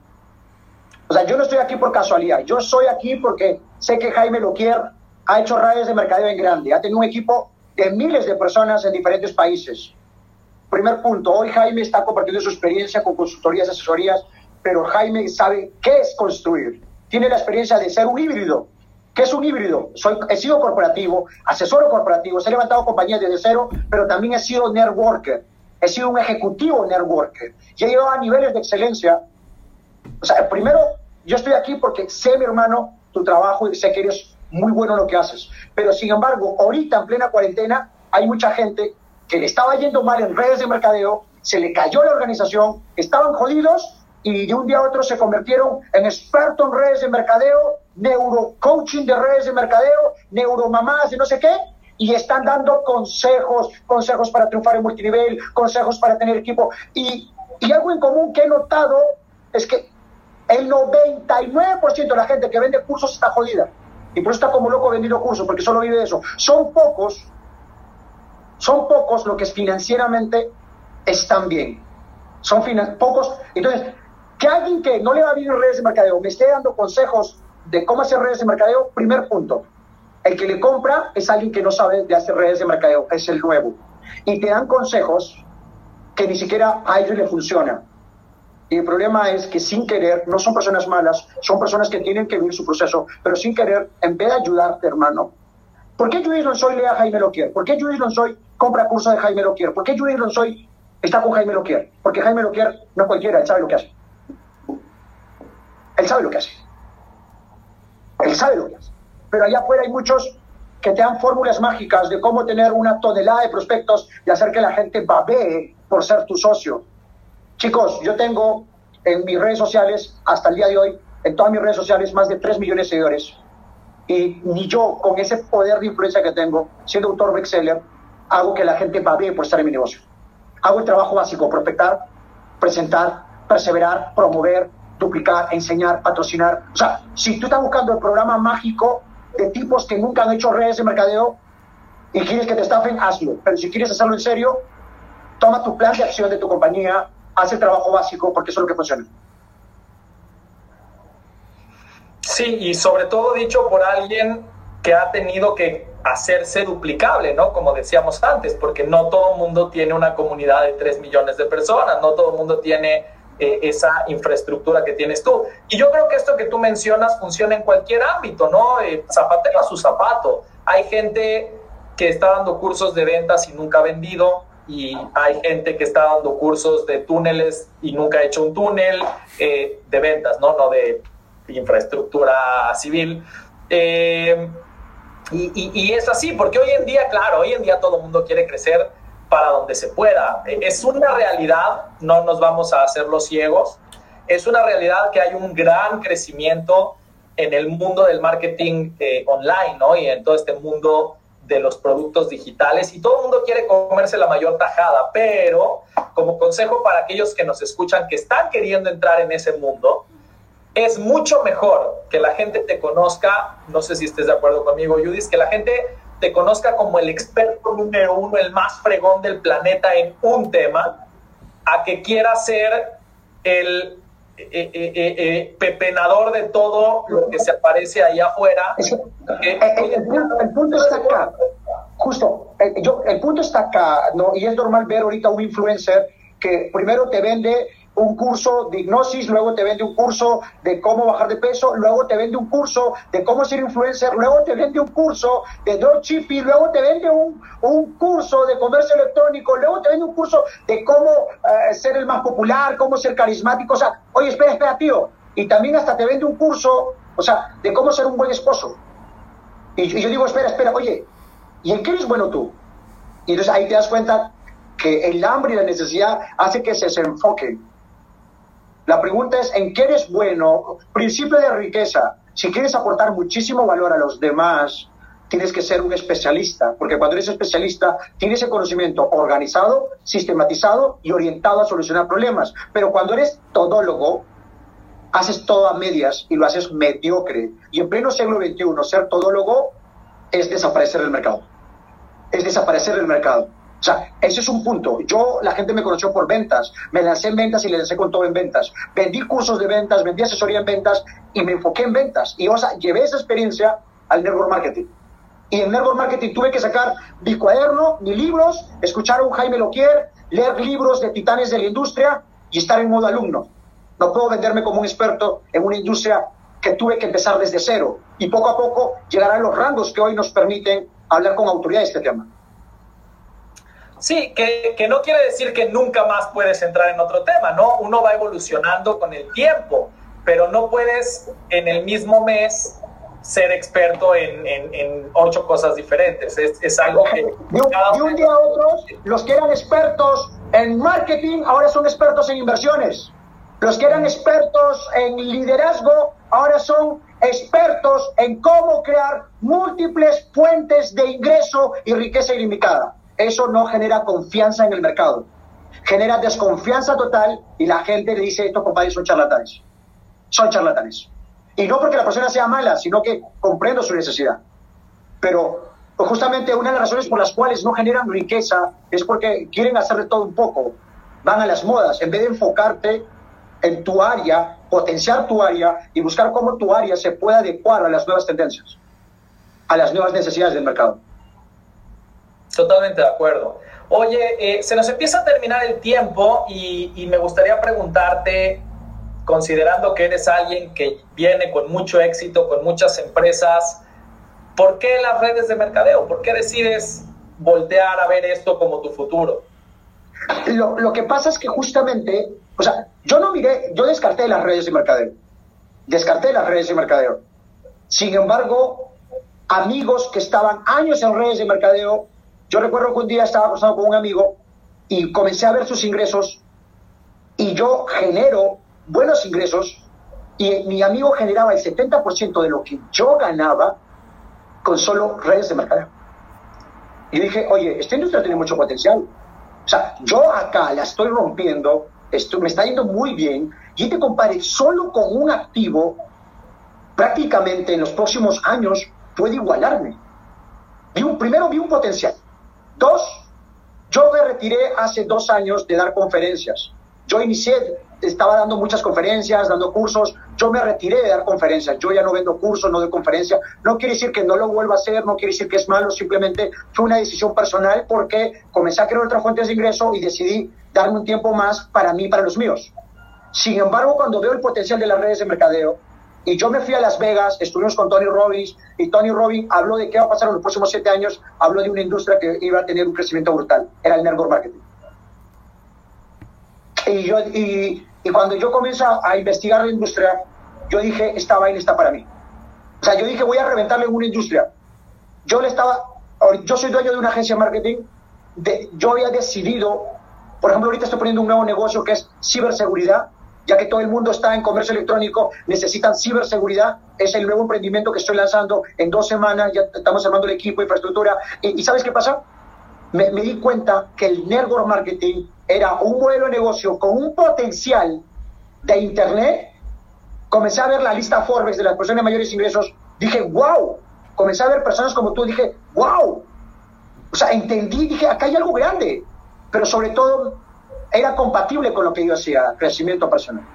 O sea, yo no estoy aquí por casualidad. Yo estoy aquí porque sé que Jaime Loquier ha hecho redes de mercadeo en grande. Ha tenido un equipo de miles de personas en diferentes países. Primer punto, hoy Jaime está compartiendo su experiencia con consultorías, asesorías, pero Jaime sabe qué es construir. Tiene la experiencia de ser un híbrido ¿Qué es un híbrido? Soy, he sido corporativo, asesor corporativo, he levantado compañías desde cero, pero también he sido networker, he sido un ejecutivo networker y he llegado a niveles de excelencia. O sea, primero, yo estoy aquí porque sé, mi hermano, tu trabajo y sé que eres muy bueno en lo que haces. Pero sin embargo, ahorita en plena cuarentena hay mucha gente que le estaba yendo mal en redes de mercadeo, se le cayó la organización, estaban jodidos y de un día a otro se convirtieron en expertos en redes de mercadeo, neurocoaching de redes de mercadeo, neuromamás de no sé qué, y están dando consejos, consejos para triunfar en multinivel, consejos para tener equipo. Y, y algo en común que he notado es que el 99% de la gente que vende cursos está jodida. Y por eso está como loco vendiendo cursos, porque solo vive de eso. Son pocos, son pocos los que financieramente están bien. Son pocos. Entonces, que alguien que no le va bien en redes de mercadeo me esté dando consejos de cómo hacer redes de mercadeo, primer punto. El que le compra es alguien que no sabe de hacer redes de mercadeo, es el nuevo. Y te dan consejos que ni siquiera a ellos le funcionan. Y el problema es que sin querer, no son personas malas, son personas que tienen que vivir su proceso, pero sin querer, en vez de ayudarte, hermano. ¿Por qué Judith Lonsoy lea a Jaime Loquier? ¿Por qué Judith Lonsoy compra curso de Jaime Loquier? ¿Por qué Judith Lonsoy está con Jaime Loquier? Porque Jaime Loquier no cualquiera, él sabe lo que hace. Él sabe lo que hace. Él sabe lo que hace. Pero allá afuera hay muchos que te dan fórmulas mágicas de cómo tener una tonelada de prospectos y hacer que la gente babee por ser tu socio. Chicos, yo tengo en mis redes sociales, hasta el día de hoy, en todas mis redes sociales, más de 3 millones de seguidores. Y ni yo, con ese poder de influencia que tengo, siendo autor bestseller, hago que la gente babee por estar en mi negocio. Hago el trabajo básico, prospectar, presentar, perseverar, promover, duplicar, enseñar, patrocinar. O sea, si tú estás buscando el programa mágico de tipos que nunca han hecho redes de mercadeo, y quieres que te estafen, hazlo. Pero si quieres hacerlo en serio, toma tu plan de acción de tu compañía, haz el trabajo básico, porque eso es lo que funciona. Sí, y sobre todo dicho por alguien que ha tenido que hacerse duplicable, ¿no? Como decíamos antes, porque no todo el mundo tiene una comunidad de 3 millones de personas, no todo el mundo tiene eh, esa infraestructura que tienes tú. Y yo creo que esto que tú mencionas funciona en cualquier ámbito, ¿no? Eh, zapatero a su zapato. Hay gente que está dando cursos de ventas y nunca ha vendido, y hay gente que está dando cursos de túneles y nunca ha hecho un túnel eh, de ventas, ¿no? No de infraestructura civil. Eh, y, es así, porque hoy en día, claro, hoy en día todo el mundo quiere crecer para donde se pueda. Es una realidad, no nos vamos a hacer los ciegos, es una realidad que hay un gran crecimiento en el mundo del marketing eh, online, ¿no? Y en todo este mundo de los productos digitales y todo el mundo quiere comerse la mayor tajada, pero como consejo para aquellos que nos escuchan que están queriendo entrar en ese mundo, es mucho mejor que la gente te conozca, no sé si estés de acuerdo conmigo, Judith, que la gente te conozca como el experto número uno, el más fregón del planeta en un tema, a que quiera ser el eh, eh, eh, pepenador de todo lo que se aparece ahí afuera. el, punto, está acá, justo, yo, el punto está acá, ¿no? y es normal ver ahorita un influencer que primero te vende un curso de hipnosis, luego te vende un curso de cómo bajar de peso, luego te vende un curso de cómo ser influencer, luego te vende un curso de dropshipping, luego te vende un, un curso de comercio electrónico, luego te vende un curso de cómo eh, ser el más popular, cómo ser carismático. O sea, oye, espera, espera, tío. Y también hasta te vende un curso, o sea, de cómo ser un buen esposo. Y, yo digo, espera, espera, oye, ¿y en qué eres bueno tú? Y entonces ahí te das cuenta que el hambre y la necesidad hace que se desenfoquen la pregunta es, ¿en qué eres bueno? Principio de riqueza. Si quieres aportar muchísimo valor a los demás, tienes que ser un especialista, porque cuando eres especialista tienes el conocimiento organizado, sistematizado y orientado a solucionar problemas. Pero cuando eres todólogo, haces todo a medias y lo haces mediocre. Y en pleno siglo XXI, ser todólogo es desaparecer del mercado. Es desaparecer del mercado. O sea, ese es un punto. Yo, la gente me conoció por ventas, me lancé en ventas y le lancé con todo en ventas. Vendí cursos de ventas, vendí asesoría en ventas y me enfoqué en ventas. Y o sea, llevé esa experiencia al network marketing. Y en network marketing tuve que sacar mi cuaderno, mis libros, escuchar a un Jaime Loquier, leer libros de titanes de la industria y estar en modo alumno. No puedo venderme como un experto en una industria que tuve que empezar desde cero y poco a poco llegar a los rangos que hoy nos permiten hablar con autoridad de este tema. Sí, que, que, no quiere decir que nunca más puedes entrar en otro tema, ¿no? Uno va evolucionando con el tiempo, pero no puedes en el mismo mes ser experto en, en, ocho cosas diferentes. Es, es algo que... De un, día a otro, los que eran expertos en marketing ahora son expertos en inversiones. Los que eran expertos en liderazgo ahora son expertos en cómo crear múltiples fuentes de ingreso y riqueza ilimitada eso no genera confianza en el mercado. Genera desconfianza total y la gente le dice, estos compadres son charlatanes. Son charlatanes. Y no porque la persona sea mala, sino que comprendo su necesidad. Pero justamente una de las razones por las cuales no generan riqueza es porque quieren hacer todo un poco. Van a las modas. En vez de enfocarte en tu área, potenciar tu área y buscar cómo tu área se puede adecuar a las nuevas tendencias, a las nuevas necesidades del mercado. Totalmente de acuerdo. Oye, eh, se nos empieza a terminar el tiempo y, me gustaría preguntarte, considerando que eres alguien que viene con mucho éxito, con muchas empresas, ¿por qué las redes de mercadeo? ¿Por qué decides voltear a ver esto como tu futuro? Lo, lo que pasa es que justamente, o sea, yo no miré, yo descarté las redes de mercadeo, descarté las redes de mercadeo. Sin embargo, amigos que estaban años en redes de mercadeo yo recuerdo que un día estaba pasando con un amigo y comencé a ver sus ingresos y yo genero buenos ingresos y mi amigo generaba el 70% de lo que yo ganaba con solo redes de mercadeo. Y dije, oye, esta industria tiene mucho potencial. O sea, yo acá la estoy rompiendo, esto me está yendo muy bien, y te compare solo con un activo, prácticamente en los próximos años puede igualarme. Vi un, primero vi un potencial. Dos, yo me retiré hace dos años de dar conferencias. Yo inicié, estaba dando muchas conferencias, dando cursos. Yo me retiré de dar conferencias. Yo ya no vendo cursos, no doy conferencias. No quiere decir que no lo vuelva a hacer, no quiere decir que es malo. Simplemente fue una decisión personal porque comencé a crear otras fuentes de ingreso y decidí darme un tiempo más para mí, para los míos. Sin embargo, cuando veo el potencial de las redes de mercadeo, y yo me fui a Las Vegas, estuvimos con Tony Robbins, y Tony Robbins habló de qué va a pasar en los próximos siete años, habló de una industria que iba a tener un crecimiento brutal, era el network marketing. Y, yo, y, cuando yo comienzo a investigar la industria, yo dije, esta vaina está para mí. O sea, yo dije, voy a reventarle en una industria. Yo le estaba, yo soy dueño de una agencia de marketing, de, yo había decidido, por ejemplo, ahorita estoy poniendo un nuevo negocio que es ciberseguridad, ya que todo el mundo está en comercio electrónico, necesitan ciberseguridad. Es el nuevo emprendimiento que estoy lanzando en dos semanas, ya estamos armando el equipo, infraestructura. ¿Y, sabes qué pasa? Me, di cuenta que el network marketing era un modelo de negocio con un potencial de Internet. Comencé a ver la lista Forbes de las personas de mayores ingresos. Dije, wow. Comencé a ver personas como tú. Dije, wow. O sea, entendí, dije, acá hay algo grande. Pero sobre todo, era compatible con lo que yo hacía, crecimiento personal.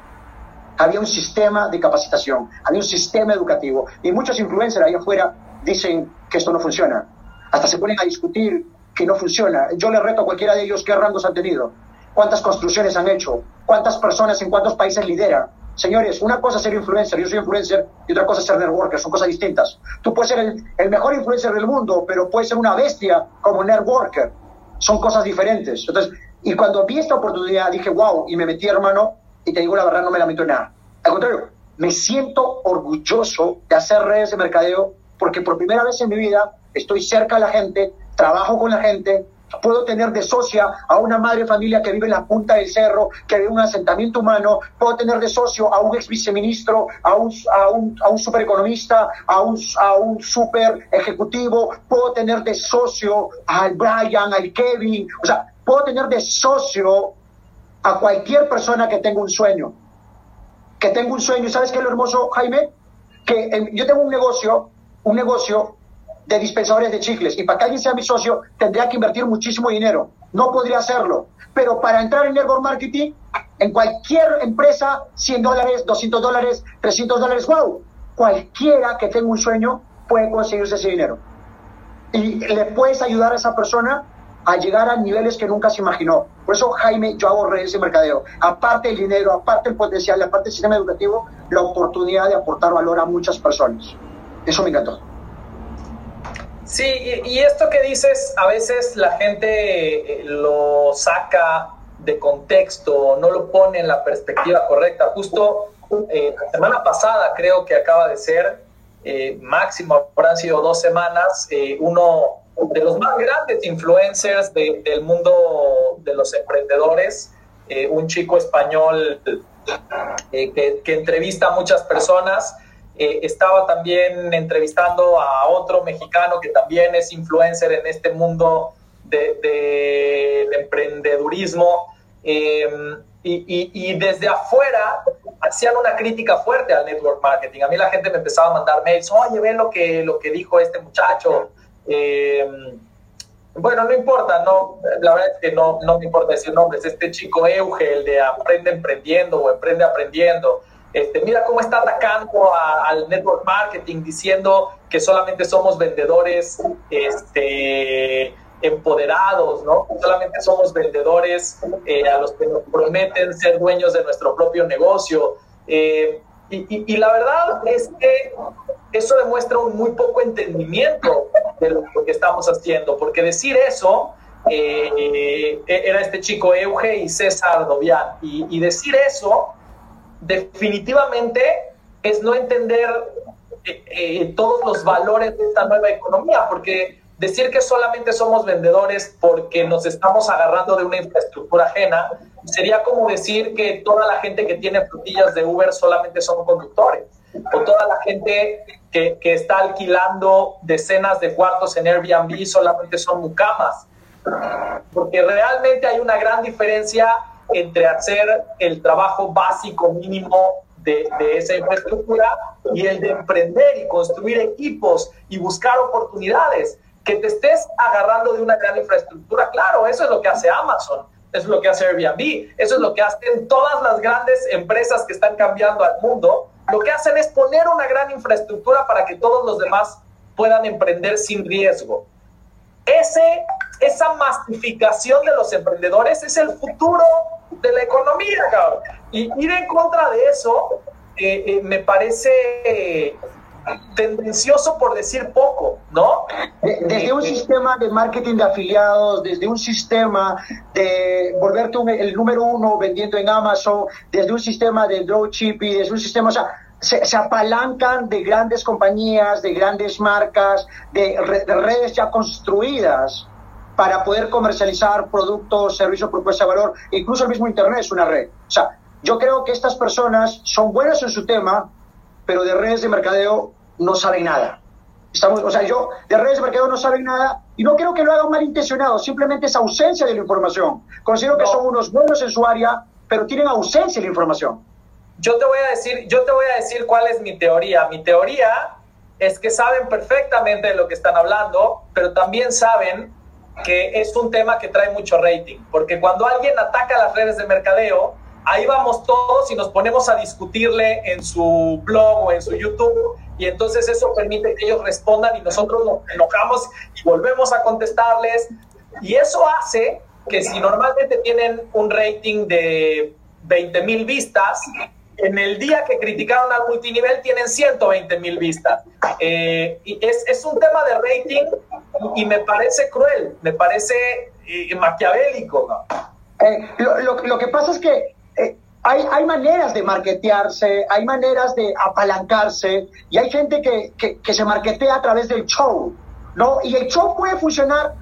Había un sistema de capacitación, había un sistema educativo. Y muchos influencers ahí afuera dicen que esto no funciona. Hasta se ponen a discutir que no funciona. Yo le reto a cualquiera de ellos qué rangos han tenido, cuántas construcciones han hecho, cuántas personas en cuántos países lidera. Señores, una cosa es ser influencer, yo soy influencer, y otra cosa es ser networker, son cosas distintas. Tú puedes ser el, el mejor influencer del mundo, pero puedes ser una bestia como networker. Son cosas diferentes. Entonces, y cuando vi esta oportunidad dije, wow, y me metí, hermano, y te digo la verdad, no me lamento en nada. Al contrario, me siento orgulloso de hacer redes de mercadeo porque por primera vez en mi vida estoy cerca de la gente, trabajo con la gente, puedo tener de socia a una madre familia que vive en la punta del cerro, que vive en un asentamiento humano, puedo tener de socio a un ex viceministro, a un, a un, a un supereconomista, a un, a un super ejecutivo, puedo tener de socio al Brian, al Kevin, o sea, Puedo tener de socio a cualquier persona que tenga un sueño. Que tenga un sueño. ¿Sabes qué es lo hermoso, Jaime? Que yo tengo un negocio, un negocio de dispensadores de chicles. Y para que alguien sea mi socio, tendría que invertir muchísimo dinero. No podría hacerlo. Pero para entrar en network marketing, en cualquier empresa, 100 dólares, 200 dólares, 300 dólares, wow. Cualquiera que tenga un sueño puede conseguirse ese dinero. Y le puedes ayudar a esa persona a llegar a niveles que nunca se imaginó. Por eso, Jaime, yo hago redes de mercadeo. Aparte del dinero, aparte del potencial, aparte del sistema educativo, la oportunidad de aportar valor a muchas personas. Eso me encantó. Sí, y, esto que dices, a veces la gente eh, lo saca de contexto, no lo pone en la perspectiva correcta. Justo eh, la semana pasada, creo que acaba de ser, eh, máximo, habrán sido dos semanas, uno de los más grandes influencers del mundo de los emprendedores, eh, un chico español eh, que, entrevista a muchas personas. Eh, estaba también entrevistando a otro mexicano que también es influencer en este mundo del de, emprendedurismo. Y, y, desde afuera hacían una crítica fuerte al network marketing. A mí la gente me empezaba a mandar mails, oye, ve lo que, lo que dijo este muchacho, eh, bueno, no importa, no, la verdad es que no, no me importa decir nombres. Este chico Euge, el de Aprende Emprendiendo o Emprende Aprendiendo, este, mira cómo está atacando al network marketing diciendo que solamente somos vendedores este, empoderados, ¿no? Solamente somos vendedores eh, a los que nos prometen ser dueños de nuestro propio negocio. Eh, y, la verdad es que eso demuestra un muy poco entendimiento de lo que estamos haciendo, porque decir eso eh, era este chico Euge y César Dovian, y, decir eso definitivamente es no entender eh, eh, todos los valores de esta nueva economía, porque decir que solamente somos vendedores porque nos estamos agarrando de una infraestructura ajena sería como decir que toda la gente que tiene frutillas de Uber solamente son conductores, o toda la gente que, que está alquilando decenas de cuartos en Airbnb solamente son mucamas, porque realmente hay una gran diferencia entre hacer el trabajo básico mínimo de, de, esa infraestructura y el de emprender y construir equipos y buscar oportunidades. que te estés agarrando de una gran infraestructura, claro, eso es lo que hace Amazon, eso es lo que hace Airbnb, eso es lo que hacen todas las grandes empresas que están cambiando al mundo. Lo que hacen es poner una gran infraestructura para que todos los demás puedan emprender sin riesgo. Ese, esa masificación de los emprendedores es el futuro de la economía, cabrón. Y ir en contra de eso eh, eh, me parece tendencioso por decir poco, ¿no? Desde un sistema de marketing de afiliados, desde un sistema de volverte el número uno vendiendo en Amazon, desde un sistema de dropshipping, desde un sistema, o sea, se, apalancan de grandes compañías, de grandes marcas, de, de, redes ya construidas para poder comercializar productos, servicios, propuesta de valor. Incluso el mismo Internet es una red. O sea, yo creo que estas personas son buenas en su tema, pero de redes de mercadeo no saben nada. Estamos, o sea, yo de redes de mercadeo no saben nada y no creo que lo hagan malintencionado, simplemente es ausencia de la información. Considero que son unos buenos en su área, pero tienen ausencia de la información. Yo te voy a decir, yo te voy a decir cuál es mi teoría. Mi teoría es que saben perfectamente de lo que están hablando, pero también saben que es un tema que trae mucho rating, porque cuando alguien ataca las redes de mercadeo, ahí vamos todos y nos ponemos a discutirle en su blog o en su YouTube y entonces eso permite que ellos respondan y nosotros nos enojamos y volvemos a contestarles y eso hace que si normalmente tienen un rating de 20 mil vistas, en el día que criticaron al multinivel tienen 120 mil vistas. Eh, es, es, un tema de rating y me parece cruel, me parece eh, maquiavélico. Eh, lo, lo, lo, que pasa es que hay, hay, maneras de marketearse, hay maneras de apalancarse y hay gente que, que, que, se marketea a través del show, ¿no? Y el show puede funcionar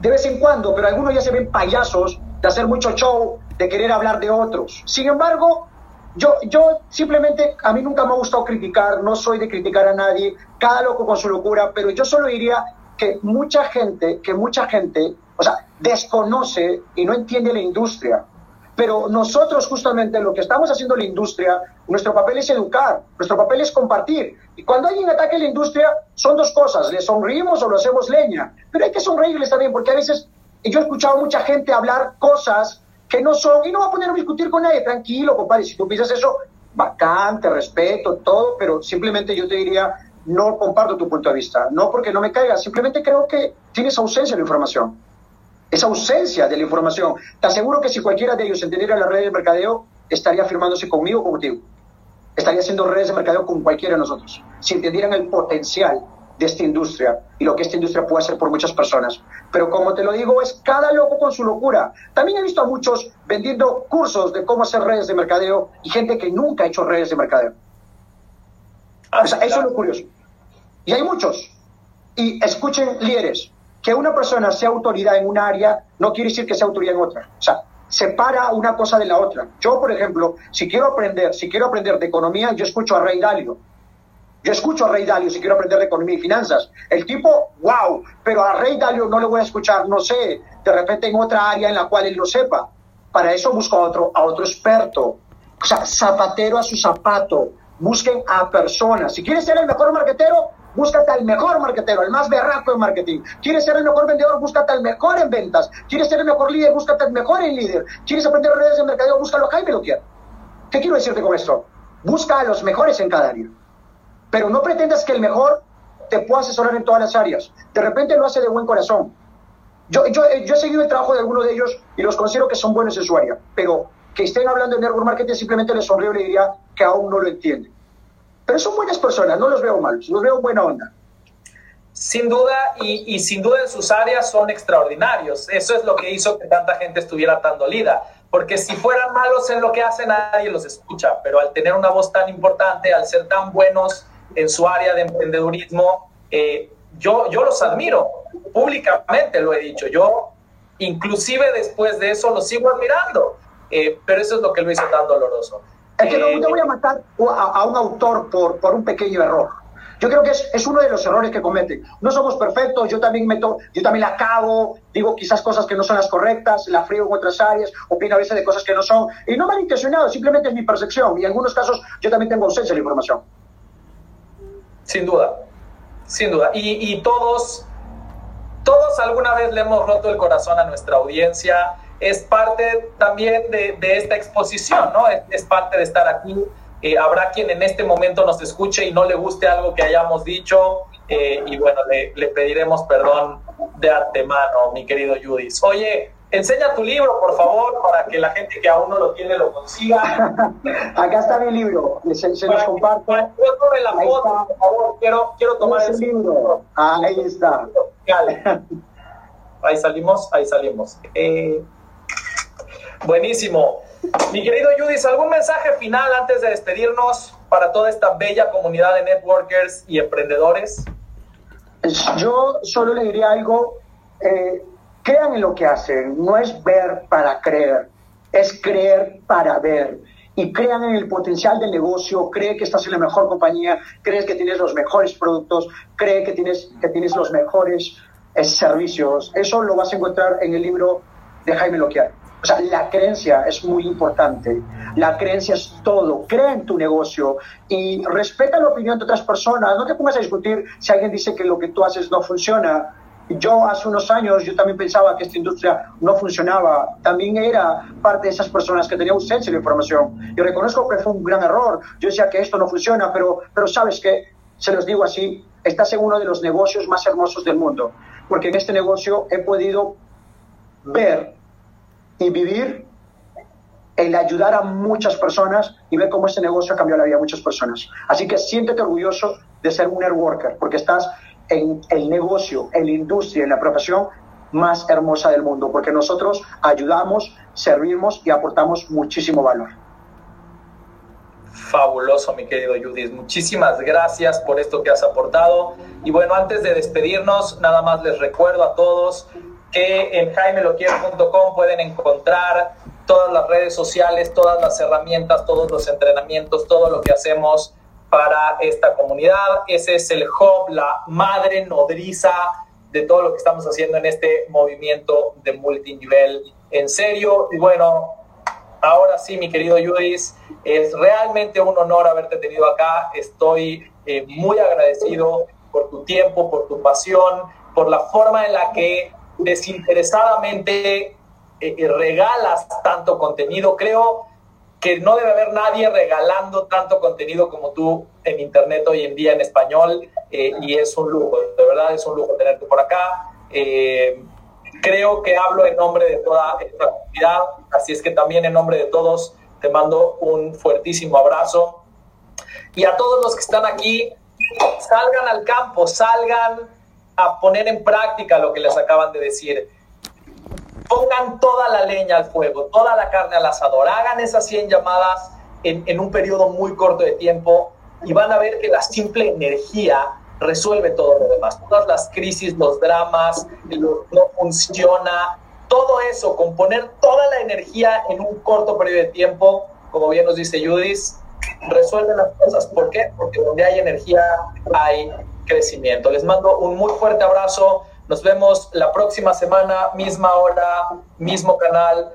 de vez en cuando, pero algunos ya se ven payasos de hacer mucho show, de querer hablar de otros. Sin embargo, yo, yo simplemente, a mí nunca me ha gustado criticar, no soy de criticar a nadie, cada loco con su locura, pero yo solo diría que mucha gente, que mucha gente, o sea, desconoce y no entiende la industria. Pero nosotros justamente lo que estamos haciendo en la industria, nuestro papel es educar, nuestro papel es compartir. Y cuando alguien ataque la industria, son dos cosas, le sonreímos o lo hacemos leña. Pero hay que sonreírles también, porque a veces yo he escuchado a mucha gente hablar cosas que no son, y no va a poner a discutir con nadie, tranquilo, compadre, si tú piensas eso, bacán, te respeto, todo, pero simplemente yo te diría, no comparto tu punto de vista, no porque no me caiga, simplemente creo que tienes ausencia de información esa ausencia de la información. Te aseguro que si cualquiera de ellos entendiera las redes de mercadeo, estaría firmándose conmigo o contigo. Estaría haciendo redes de mercadeo con cualquiera de nosotros. Si entendieran el potencial de esta industria y lo que esta industria puede hacer por muchas personas. Pero como te lo digo, es cada loco con su locura. También he visto a muchos vendiendo cursos de cómo hacer redes de mercadeo y gente que nunca ha hecho redes de mercadeo. eso es lo curioso. Y hay muchos. Y escuchen, líderes, que una persona sea autoridad en un área no quiere decir que sea autoridad en otra. O sea, separa una cosa de la otra. Yo, por ejemplo, si quiero aprender, si quiero aprender de economía, yo escucho a Rey Dalio. Yo escucho a Rey Dalio si quiero aprender de economía y finanzas. El tipo, wow, pero a Rey Dalio no le voy a escuchar, no sé, de repente en otra área en la cual él lo sepa. Para eso busco a otro, a otro experto. O sea, zapatero a su zapato. Busquen a personas. Si quieres ser el mejor marquetero, búscate al mejor marketero, el más berraco en marketing. ¿Quieres ser el mejor vendedor? Búscate al mejor en ventas. ¿Quieres ser el mejor líder? Búscate al mejor en líder. ¿Quieres aprender redes de mercadeo? Búscalo a Jaime quiero. ¿Qué quiero decirte con esto? Busca a los mejores en cada área. Pero no pretendas que el mejor te pueda asesorar en todas las áreas. De repente lo hace de buen corazón. Yo, yo, yo he seguido el trabajo de algunos de ellos y los considero que son buenos en su área. Pero que estén hablando de network marketing simplemente les sonrío y le diría que aún no lo entienden. Pero son buenas personas, no los veo malos, los veo buena onda. Sin duda, y, sin duda en sus áreas son extraordinarios. Eso es lo que hizo que tanta gente estuviera tan dolida. Porque si fueran malos en lo que hacen, nadie los escucha. Pero al tener una voz tan importante, al ser tan buenos en su área de emprendedurismo, eh, yo, yo los admiro. Públicamente lo he dicho. Yo, inclusive después de eso, los sigo admirando. Eh, pero eso es lo que lo hizo tan doloroso. Es que no, eh, voy a matar a, un autor por, por, un pequeño error. Yo creo que es, es, uno de los errores que cometen. No somos perfectos, yo también, meto, yo también la cago, digo quizás cosas que no son las correctas, la frío en otras áreas, opino a veces de cosas que no son. Y no malintencionado, simplemente es mi percepción. Y en algunos casos yo también tengo ausencia de la información. Sin duda, sin duda. Y, y todos todos alguna vez le hemos roto el corazón a nuestra audiencia. Es parte también de, esta exposición, ¿no? Es, parte de estar aquí. Eh, habrá quien en este momento nos escuche y no le guste algo que hayamos dicho. Eh, y bueno, le, le, pediremos perdón de antemano, mi querido Judith. Oye, Enseña tu libro, por favor, para que la gente que aún no lo tiene lo consiga. Acá está mi libro, se, se los comparto. Yo tome la foto, por favor, quiero, quiero tomar el libro. ahí está. Ahí salimos, ahí salimos. Eh, buenísimo. Mi querido Judith, ¿algún mensaje final antes de despedirnos para toda esta bella comunidad de networkers y emprendedores? Yo solo le diría algo. Eh, crean en lo que hacen, no es ver para creer, es creer para ver. Y crean en el potencial del negocio, cree que estás en la mejor compañía, crees que tienes los mejores productos, cree que tienes, que tienes los mejores eh, servicios. Eso lo vas a encontrar en el libro de Jaime Loquiar. O sea, la creencia es muy importante. La creencia es todo. Crea en tu negocio y respeta la opinión de otras personas. No te pongas a discutir si alguien dice que lo que tú haces no funciona. Yo hace unos años, yo también pensaba que esta industria no funcionaba. También era parte de esas personas que tenía ausencia de información. Y reconozco que fue un gran error. Yo decía que esto no funciona, pero, pero sabes que, se los digo así, estás en uno de los negocios más hermosos del mundo. Porque en este negocio he podido ver y vivir el ayudar a muchas personas y ver cómo este negocio ha cambiado la vida de muchas personas. Así que siéntete orgulloso de ser un networker, porque estás en el negocio, en la industria, en la profesión más hermosa del mundo, porque nosotros ayudamos, servimos y aportamos muchísimo valor. Fabuloso, mi querido Judith. Muchísimas gracias por esto que has aportado. Y bueno, antes de despedirnos, nada más les recuerdo a todos que en jaimeloquier.com pueden encontrar todas las redes sociales, todas las herramientas, todos los entrenamientos, todo lo que hacemos para esta comunidad. Ese es el hub, la madre nodriza de todo lo que estamos haciendo en este movimiento de multinivel. En serio, y bueno, ahora sí, mi querido Judith, es realmente un honor haberte tenido acá. Estoy eh, muy agradecido por tu tiempo, por tu pasión, por la forma en la que desinteresadamente eh, regalas tanto contenido. Creo que no debe haber nadie regalando tanto contenido como tú en Internet hoy en día en español eh, y es un lujo, de verdad es un lujo tenerte por acá. Eh, creo que hablo en nombre de toda esta comunidad, así es que también en nombre de todos te mando un fuertísimo abrazo. Y a todos los que están aquí, salgan al campo, salgan a poner en práctica lo que les acaban de decir pongan toda la leña al fuego, toda la carne al asador, hagan esas 100 llamadas en, un periodo muy corto de tiempo y van a ver que la simple energía resuelve todo lo demás. Todas las crisis, los dramas, no funciona, todo eso, con poner toda la energía en un corto periodo de tiempo, como bien nos dice Judith, resuelve las cosas. ¿Por qué? Porque donde hay energía hay crecimiento. Les mando un muy fuerte abrazo. Nos vemos la próxima semana, misma hora, mismo canal.